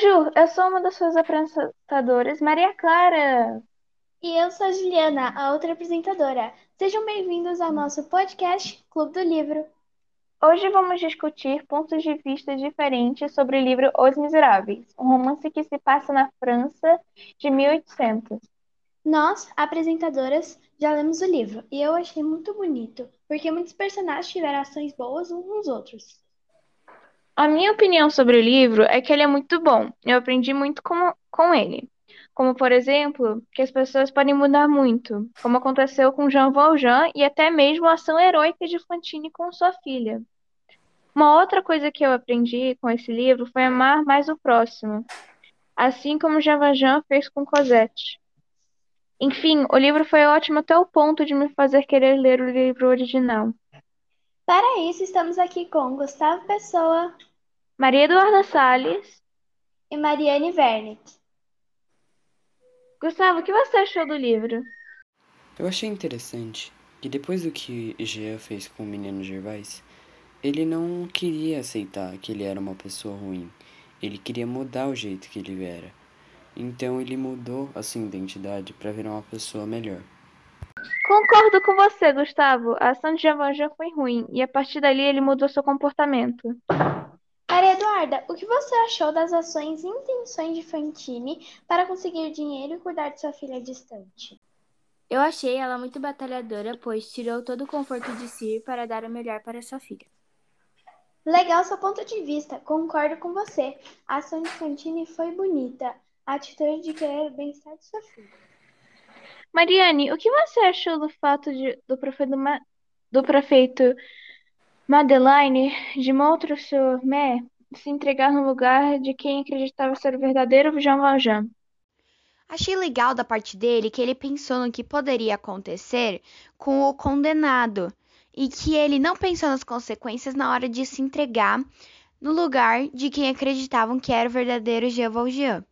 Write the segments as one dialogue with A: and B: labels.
A: Bonjour, eu sou uma das suas apresentadoras, Maria Clara.
B: E eu sou a Juliana, a outra apresentadora. Sejam bem-vindos ao nosso podcast Clube do Livro.
A: Hoje vamos discutir pontos de vista diferentes sobre o livro Os Miseráveis, um romance que se passa na França de 1800.
B: Nós, apresentadoras, já lemos o livro e eu achei muito bonito, porque muitos personagens tiveram ações boas uns nos outros.
A: A minha opinião sobre o livro é que ele é muito bom. Eu aprendi muito com, com ele. Como, por exemplo, que as pessoas podem mudar muito, como aconteceu com Jean Valjean e até mesmo a ação heróica de Fantine com sua filha. Uma outra coisa que eu aprendi com esse livro foi amar mais o próximo, assim como Jean Valjean fez com Cosette. Enfim, o livro foi ótimo até o ponto de me fazer querer ler o livro original.
B: Para isso, estamos aqui com Gustavo Pessoa,
A: Maria Eduarda Salles
B: e Mariane Wernick.
A: Gustavo, o que você achou do livro?
C: Eu achei interessante que depois do que Jean fez com o menino Gervais, ele não queria aceitar que ele era uma pessoa ruim. Ele queria mudar o jeito que ele era. Então ele mudou a sua identidade para virar uma pessoa melhor.
A: Concordo com você, Gustavo. A ação de Jean Valjean foi ruim e a partir dali ele mudou seu comportamento.
B: Maria Eduarda, o que você achou das ações e intenções de Fantine para conseguir dinheiro e cuidar de sua filha distante?
D: Eu achei ela muito batalhadora, pois tirou todo o conforto de si para dar o melhor para sua filha.
B: Legal seu ponto de vista, concordo com você. A ação de Fantine foi bonita, a atitude de querer o bem-estar de sua filha.
A: Mariane, o que você achou do fato de, do prefeito, do prefeito Madeleine de Montreux-sur-Mer se entregar no lugar de quem acreditava ser o verdadeiro Jean Valjean?
E: Achei legal da parte dele que ele pensou no que poderia acontecer com o condenado e que ele não pensou nas consequências na hora de se entregar no lugar de quem acreditavam que era o verdadeiro Jean Valjean.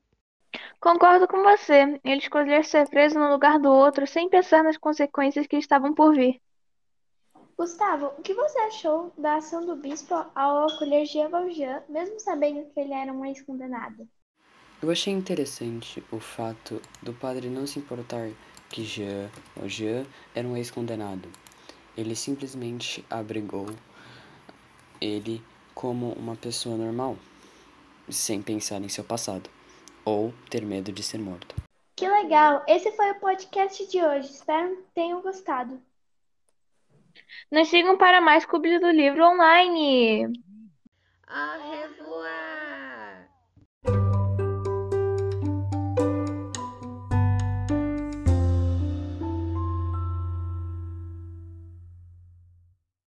A: Concordo com você. Ele escolheu ser preso no lugar do outro sem pensar nas consequências que estavam por vir.
B: Gustavo, o que você achou da ação do bispo ao acolher Jean Valjean, mesmo sabendo que ele era um ex-condenado?
C: Eu achei interessante o fato do padre não se importar que Jean, o Jean, era um ex-condenado. Ele simplesmente abrigou ele como uma pessoa normal, sem pensar em seu passado ou ter medo de ser morto.
B: Que legal! Esse foi o podcast de hoje. Espero que tenham gostado.
A: Nos sigam para mais Clube do Livro online.
E: Revoir!